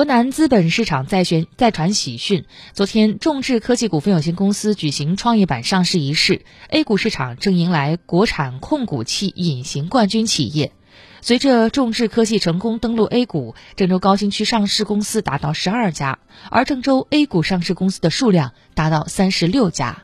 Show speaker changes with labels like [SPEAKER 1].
[SPEAKER 1] 河南资本市场再宣再传喜讯，昨天众智科技股份有限公司举行创业板上市仪式，A 股市场正迎来国产控股企隐形冠军企业。随着众智科技成功登陆 A 股，郑州高新区上市公司达到十二家，而郑州 A 股上市公司的数量达到三十六家。